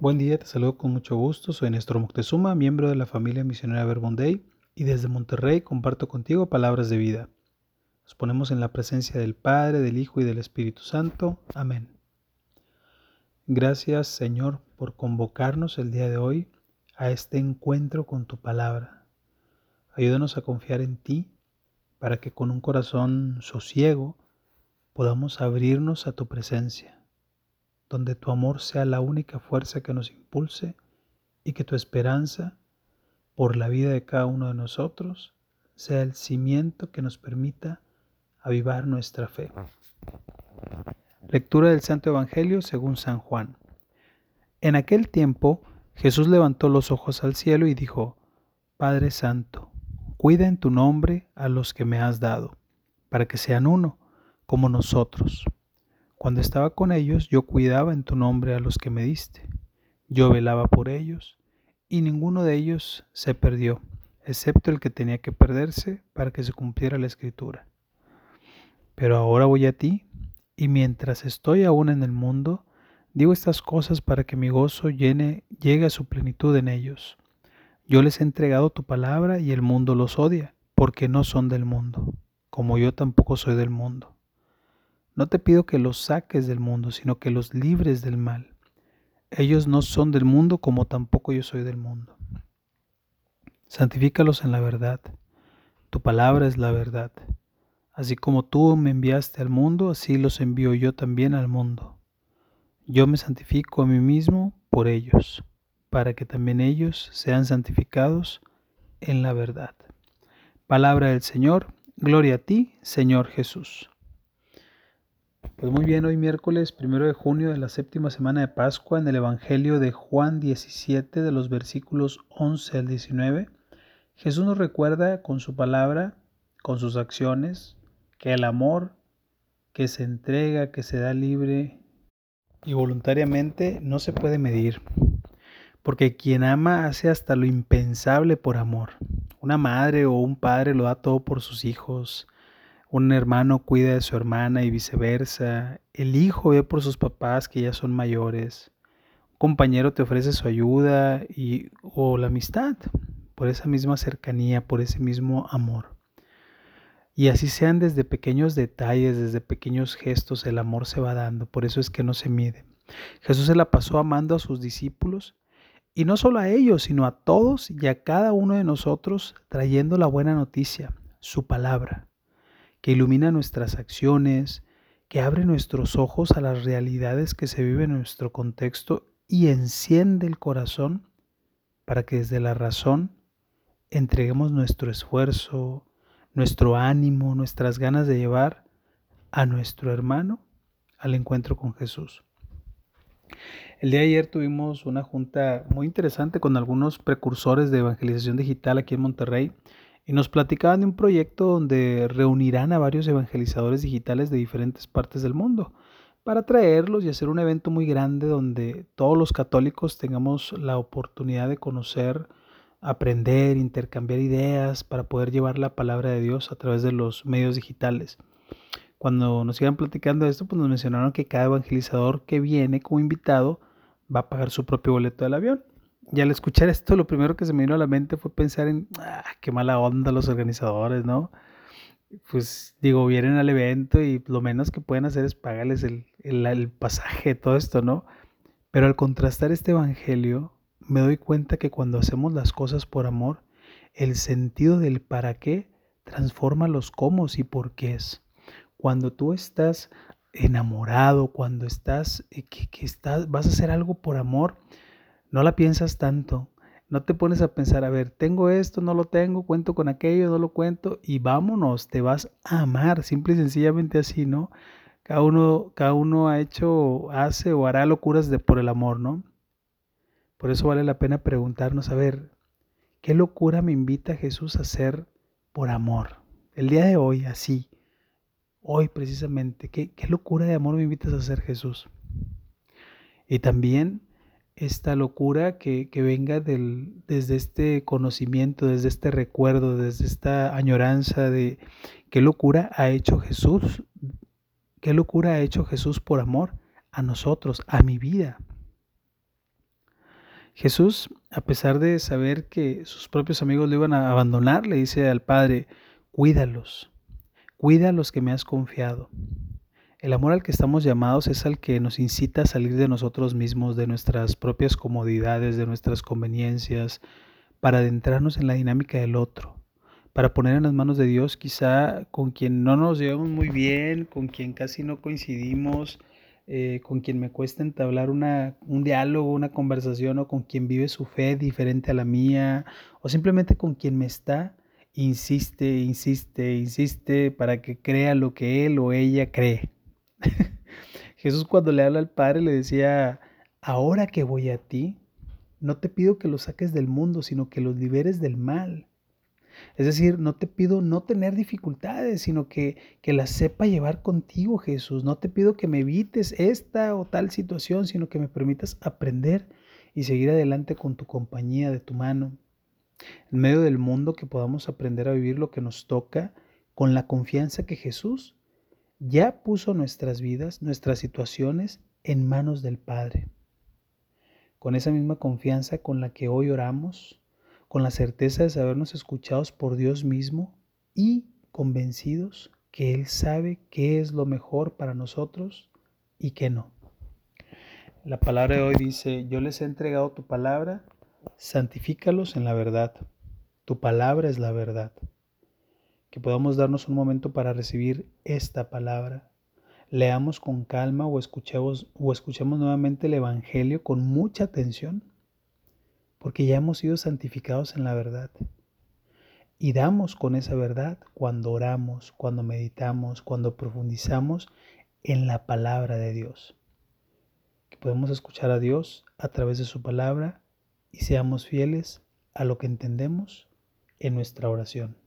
Buen día, te saludo con mucho gusto. Soy Néstor Moctezuma, miembro de la familia misionera Verbonday y desde Monterrey comparto contigo palabras de vida. Nos ponemos en la presencia del Padre, del Hijo y del Espíritu Santo. Amén. Gracias, Señor, por convocarnos el día de hoy a este encuentro con tu palabra. Ayúdanos a confiar en ti para que con un corazón sosiego podamos abrirnos a tu presencia donde tu amor sea la única fuerza que nos impulse y que tu esperanza por la vida de cada uno de nosotros sea el cimiento que nos permita avivar nuestra fe. Lectura del Santo Evangelio según San Juan. En aquel tiempo Jesús levantó los ojos al cielo y dijo, Padre Santo, cuida en tu nombre a los que me has dado, para que sean uno, como nosotros. Cuando estaba con ellos, yo cuidaba en tu nombre a los que me diste. Yo velaba por ellos, y ninguno de ellos se perdió, excepto el que tenía que perderse para que se cumpliera la escritura. Pero ahora voy a ti, y mientras estoy aún en el mundo, digo estas cosas para que mi gozo llegue a su plenitud en ellos. Yo les he entregado tu palabra y el mundo los odia, porque no son del mundo, como yo tampoco soy del mundo. No te pido que los saques del mundo, sino que los libres del mal. Ellos no son del mundo como tampoco yo soy del mundo. Santifícalos en la verdad. Tu palabra es la verdad. Así como tú me enviaste al mundo, así los envío yo también al mundo. Yo me santifico a mí mismo por ellos, para que también ellos sean santificados en la verdad. Palabra del Señor, gloria a ti, Señor Jesús. Pues muy bien, hoy miércoles primero de junio de la séptima semana de Pascua en el Evangelio de Juan 17 de los versículos 11 al 19, Jesús nos recuerda con su palabra, con sus acciones, que el amor que se entrega, que se da libre y voluntariamente no se puede medir, porque quien ama hace hasta lo impensable por amor. Una madre o un padre lo da todo por sus hijos, un hermano cuida de su hermana y viceversa, el hijo ve por sus papás que ya son mayores, un compañero te ofrece su ayuda y, o la amistad, por esa misma cercanía, por ese mismo amor. Y así sean desde pequeños detalles, desde pequeños gestos, el amor se va dando, por eso es que no se mide. Jesús se la pasó amando a sus discípulos y no solo a ellos, sino a todos y a cada uno de nosotros trayendo la buena noticia, su palabra que ilumina nuestras acciones, que abre nuestros ojos a las realidades que se viven en nuestro contexto y enciende el corazón para que desde la razón entreguemos nuestro esfuerzo, nuestro ánimo, nuestras ganas de llevar a nuestro hermano al encuentro con Jesús. El día de ayer tuvimos una junta muy interesante con algunos precursores de evangelización digital aquí en Monterrey y nos platicaban de un proyecto donde reunirán a varios evangelizadores digitales de diferentes partes del mundo para traerlos y hacer un evento muy grande donde todos los católicos tengamos la oportunidad de conocer, aprender, intercambiar ideas para poder llevar la palabra de Dios a través de los medios digitales. Cuando nos iban platicando esto, pues nos mencionaron que cada evangelizador que viene como invitado va a pagar su propio boleto del avión. Y al escuchar esto, lo primero que se me vino a la mente fue pensar en, ah, qué mala onda los organizadores, ¿no? Pues digo, vienen al evento y lo menos que pueden hacer es pagarles el, el, pasaje, todo esto, ¿no? Pero al contrastar este evangelio, me doy cuenta que cuando hacemos las cosas por amor, el sentido del para qué transforma los cómo y por qué es. Cuando tú estás enamorado, cuando estás, eh, que, que estás, vas a hacer algo por amor, no la piensas tanto. No te pones a pensar, a ver, tengo esto, no lo tengo, cuento con aquello, no lo cuento y vámonos, te vas a amar, simple y sencillamente así, ¿no? Cada uno, cada uno ha hecho, hace o hará locuras de por el amor, ¿no? Por eso vale la pena preguntarnos, a ver, ¿qué locura me invita Jesús a hacer por amor? El día de hoy, así, hoy precisamente, ¿qué, qué locura de amor me invitas a hacer Jesús? Y también esta locura que, venga del, desde este conocimiento, desde este recuerdo, desde esta añoranza de qué locura ha hecho Jesús, qué locura ha hecho Jesús por amor a nosotros, a mi vida. Jesús, a pesar de saber que sus propios amigos lo iban a abandonar, le dice al Padre, cuídalos, cuida a los que me has confiado. El amor al que estamos llamados es al que nos incita a salir de nosotros mismos, de nuestras propias comodidades, de nuestras conveniencias, para adentrarnos en la dinámica del otro, para poner en las manos de Dios quizá con quien no nos llevamos muy bien, con quien casi no coincidimos, eh, con quien me cuesta entablar una, un diálogo, una conversación o con quien vive su fe diferente a la mía o simplemente con quien me está, insiste, insiste, insiste para que crea lo que él o ella cree. Jesús cuando le habla al Padre le decía, ahora que voy a ti, no te pido que los saques del mundo, sino que los liberes del mal. Es decir, no te pido no tener dificultades, sino que, que las sepa llevar contigo, Jesús. No te pido que me evites esta o tal situación, sino que me permitas aprender y seguir adelante con tu compañía de tu mano. En medio del mundo que podamos aprender a vivir lo que nos toca con la confianza que Jesús ya puso nuestras vidas, nuestras situaciones en manos del Padre. Con esa misma confianza con la que hoy oramos, con la certeza de sabernos escuchados por Dios mismo y convencidos que Él sabe qué es lo mejor para nosotros y qué no. La palabra de hoy dice, yo les he entregado tu palabra, santifícalos en la verdad. Tu palabra es la verdad. Que podamos darnos un momento para recibir esta palabra. Leamos con calma o escuchemos, o escuchemos nuevamente el Evangelio con mucha atención porque ya hemos sido santificados en la verdad. Y damos con esa verdad cuando oramos, cuando meditamos, cuando profundizamos en la palabra de Dios. Que podemos escuchar a Dios a través de su palabra y seamos fieles a lo que entendemos en nuestra oración.